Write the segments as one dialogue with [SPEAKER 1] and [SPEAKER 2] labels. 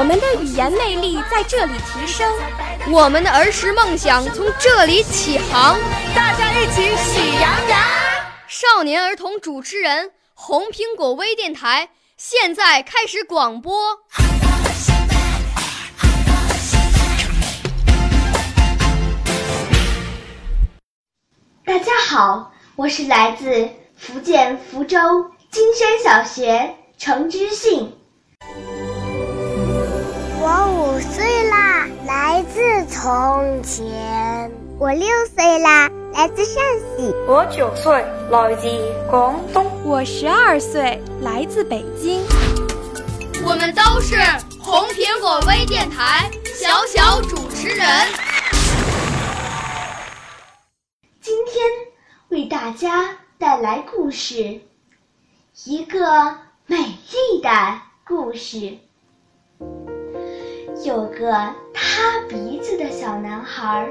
[SPEAKER 1] 我们的语言魅力在这里提升，
[SPEAKER 2] 我们的儿时梦想从这里起航。
[SPEAKER 3] 大家一起喜羊羊。
[SPEAKER 2] 少年儿童主持人，红苹果微电台现在开始广播。
[SPEAKER 4] 大家好，我是来自福建福州金山小学程之信。
[SPEAKER 5] 自从前。我六岁啦，来自陕西。
[SPEAKER 6] 我九岁，来自广东。
[SPEAKER 1] 我十二岁，来自北京。
[SPEAKER 2] 我们都是红苹果微电台小小主持人。
[SPEAKER 4] 今天为大家带来故事，一个美丽的故事。有个塌鼻子的小男孩，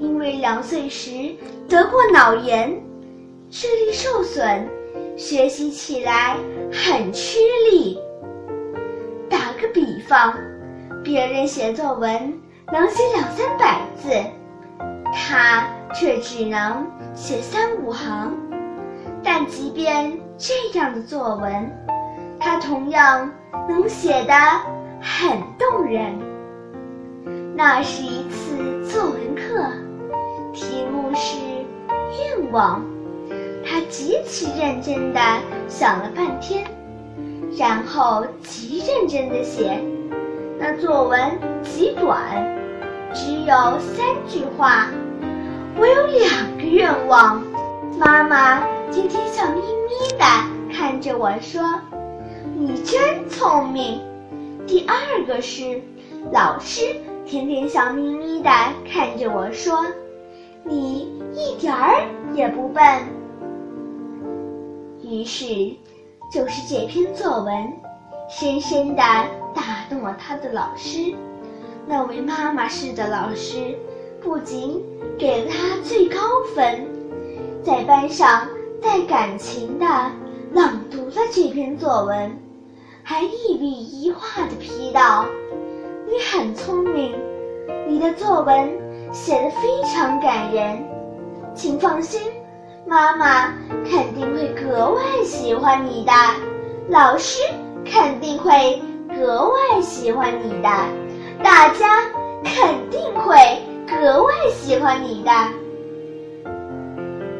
[SPEAKER 4] 因为两岁时得过脑炎，视力受损，学习起来很吃力。打个比方，别人写作文能写两三百字，他却只能写三五行。但即便这样的作文，他同样能写得很动人。那是一次作文课，题目是愿望。他极其认真地想了半天，然后极认真地写。那作文极短，只有三句话。我有两个愿望。妈妈今天笑眯眯地看着我说：“你真聪明。”第二个是老师。天天笑眯眯的看着我说：“你一点儿也不笨。”于是，就是这篇作文，深深的打动了他的老师。那位妈妈式的老师，不仅给了他最高分，在班上带感情的朗读了这篇作文，还一笔一画的道。你很聪明，你的作文写得非常感人，请放心，妈妈肯定会格外喜欢你的，老师肯定会格外喜欢你的，大家肯定会格外喜欢你的。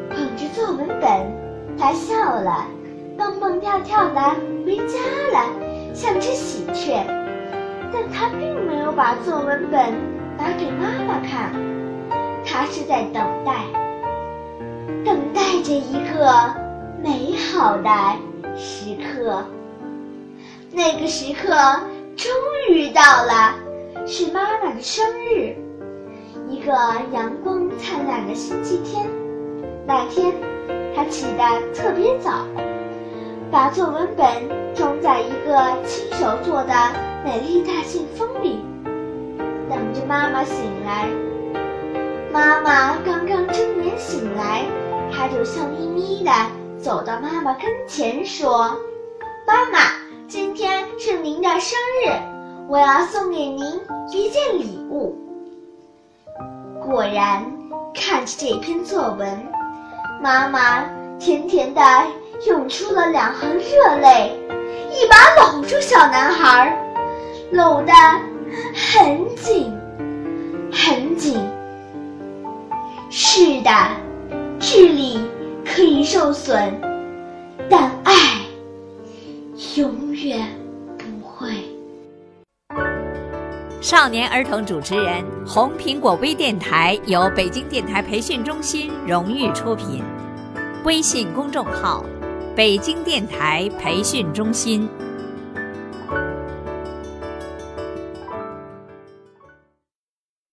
[SPEAKER 4] 捧着作文本，他笑了，蹦蹦跳跳的回家了，像只喜鹊。他并没有把作文本拿给妈妈看，他是在等待，等待着一个美好的时刻。那个时刻终于到了，是妈妈的生日，一个阳光灿烂的星期天。那天，他起得特别早。把作文本装在一个亲手做的美丽大信封里，等着妈妈醒来。妈妈刚刚睁眼醒来，他就笑眯眯的走到妈妈跟前说：“妈妈，今天是您的生日，我要送给您一件礼物。”果然，看着这篇作文，妈妈甜甜的。涌出了两行热泪，一把搂住小男孩，搂得很紧，很紧。是的，智力可以受损，但爱永远不会。
[SPEAKER 7] 少年儿童主持人，红苹果微电台由北京电台培训中心荣誉出品，微信公众号。北京电台培训中心。